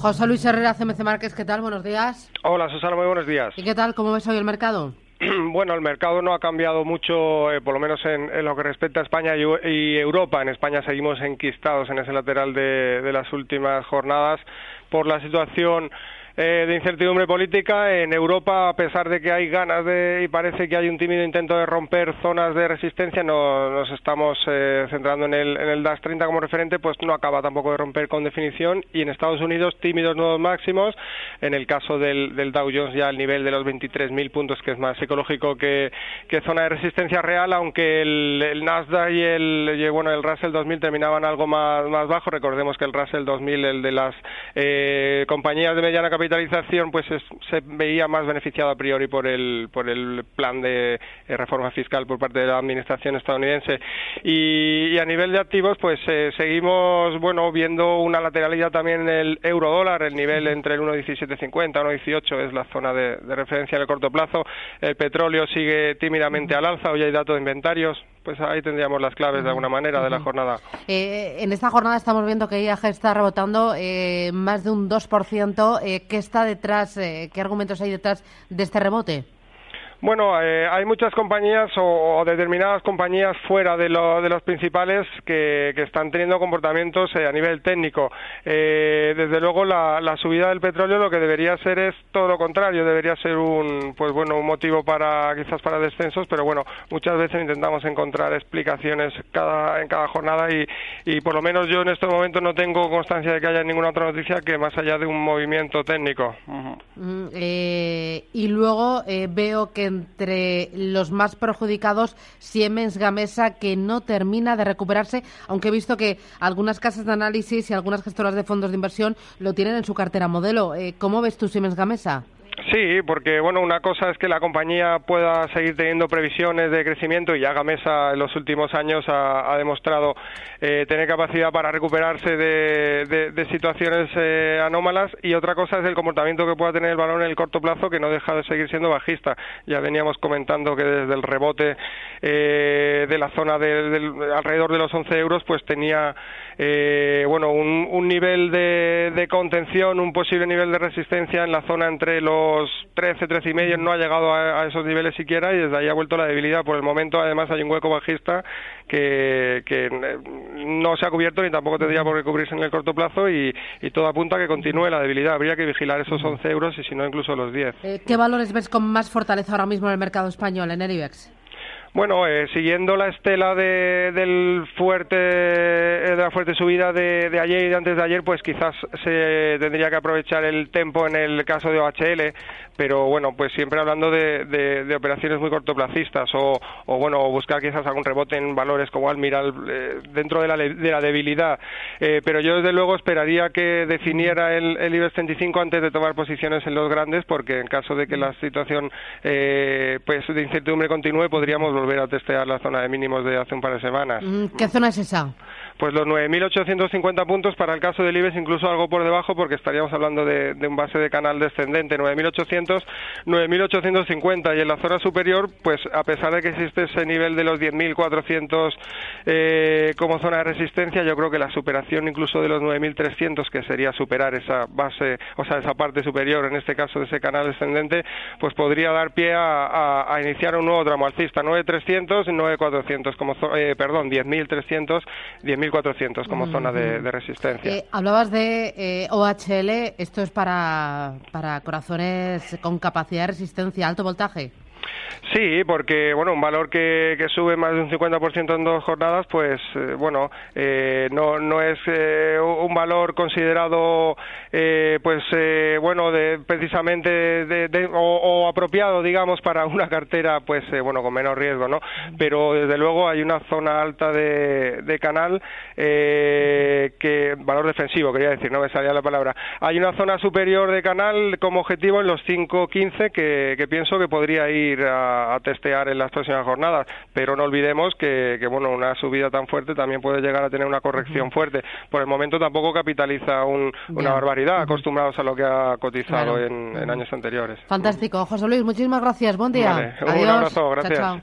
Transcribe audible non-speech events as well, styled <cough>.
José Luis Herrera, CMC Márquez, ¿qué tal? Buenos días. Hola Susana, muy buenos días. ¿Y qué tal? ¿Cómo ves hoy el mercado? <clears throat> Bueno, el mercado no ha cambiado mucho, eh, por lo menos en, lo que respecta a España y, Europa. En España seguimos enquistados en ese lateral de las últimas jornadas por la situación eh, de incertidumbre política. En Europa, a pesar de que hay ganas de, y parece que hay un tímido intento de romper zonas de resistencia, no, nos estamos eh, centrando en el, en el DAX 30 como referente, pues no acaba tampoco de romper con definición. Y en Estados Unidos, tímidos nuevos máximos. En el caso del, del Dow Jones, ya al nivel de los 23.000 puntos, que es más psicológico que, que zona de resistencia real, aunque el, el Nasdaq y el, bueno, el Russell 2000 terminaban algo más, más bajo. Recordemos que el Russell 2000, el de las eh, compañías de mediana capital, capitalización pues se veía más beneficiado a priori por el, por el plan de eh, reforma fiscal por parte de la administración estadounidense. Y, a nivel de activos, pues eh, seguimos bueno viendo una lateralidad también en el euro dólar, el nivel entre el 1,1750 1,18 es la zona de, de referencia en el corto plazo. El petróleo sigue tímidamente al alza, hoy hay datos de inventarios, pues ahí tendríamos las claves de alguna manera de la jornada. Eh, en esta jornada estamos viendo que IAG está rebotando eh, más de un 2%. Eh, ¿Qué está detrás, eh, qué argumentos hay detrás de este rebote? Bueno, eh, hay muchas compañías o, determinadas compañías fuera de, lo, de los principales que, están teniendo comportamientos eh, a nivel técnico. Eh, desde luego, la, subida del petróleo lo que debería ser es todo lo contrario, debería ser un, pues bueno, un motivo para quizás para descensos, pero bueno, muchas veces intentamos encontrar explicaciones cada, en cada jornada y, y por lo menos yo en este momento no tengo constancia de que haya ninguna otra noticia que más allá de un movimiento técnico. Mm, y luego veo que entre los más perjudicados Siemens Gamesa, que no termina de recuperarse, aunque he visto que algunas casas de análisis y algunas gestoras de fondos de inversión lo tienen en su cartera modelo. Eh, ¿Cómo ves tú Siemens Gamesa? Sí, porque bueno, una cosa es que la compañía pueda seguir teniendo previsiones de crecimiento y ya Gamesa en los últimos años ha, demostrado eh, tener capacidad para recuperarse de, situaciones eh, anómalas y otra cosa es el comportamiento que pueda tener el valor en el corto plazo que no deja de seguir siendo bajista. Ya veníamos comentando que desde el rebote eh, de la zona de, alrededor de los 11 euros pues tenía bueno un, nivel de, de contención, un posible nivel de resistencia en la zona entre los 13, 13 y medio no ha llegado a, esos niveles siquiera y desde ahí ha vuelto la debilidad. Por el momento, además, hay un hueco bajista que, eh, no se ha cubierto ni tampoco tendría por qué cubrirse en el corto plazo y, todo apunta a que continúe la debilidad. Habría que vigilar esos 11 euros y si no, incluso los 10. Eh, ¿Qué valores ves con más fortaleza ahora mismo en el mercado español, en el IBEX? Bueno, eh, siguiendo la estela de, del fuerte, de la fuerte subida de, ayer y de antes de ayer, pues quizás se tendría que aprovechar el tempo en el caso de OHL, pero bueno, pues siempre hablando de, operaciones muy cortoplacistas o, o, bueno, buscar quizás algún rebote en valores como Almiral eh, dentro de la, de la debilidad. Eh, pero yo desde luego esperaría que definiera el, el IBEX 35 antes de tomar posiciones en los grandes, porque en caso de que la situación pues de incertidumbre continúe, podríamos volver a testear la zona de mínimos de hace un par de semanas. Mm, ¿Qué zona es esa? Pues los 9.850 puntos para el caso del IBEX, incluso algo por debajo, porque estaríamos hablando de, un base de canal descendente, 9.800, 9.850. Y en la zona superior, pues a pesar de que existe ese nivel de los 10.400 eh, como zona de resistencia, yo creo que la superación incluso de los 9.300, que sería superar esa base, o sea, esa parte superior, en este caso de ese canal descendente, pues podría dar pie a, iniciar un nuevo tramo alcista, 9.300 y 9.400, como, eh, perdón, 10.300, 10.000 400 como zona de, resistencia. Eh, hablabas de eh, OHL, esto es para, para corazones con capacidad de resistencia, alto voltaje. Sí, porque bueno, un valor que, que sube más de un 50% en dos jornadas, pues eh, bueno, eh, no, no es eh, un valor considerado pues bueno, de, precisamente de, o, apropiado, digamos, para una cartera pues bueno, con menos riesgo, ¿no? Pero desde luego hay una zona alta de, de canal que valor defensivo, quería decir, no me salía la palabra. Hay una zona superior de canal como objetivo en los 5.15 que, que pienso que podría ir a a, testear en las próximas jornadas. Pero no olvidemos que, bueno, una subida tan fuerte también puede llegar a tener una corrección fuerte. Por el momento tampoco capitaliza una barbaridad, acostumbrados a lo que ha cotizado en, años anteriores. Fantástico. José Luis, muchísimas gracias. Buen día. Un abrazo, gracias.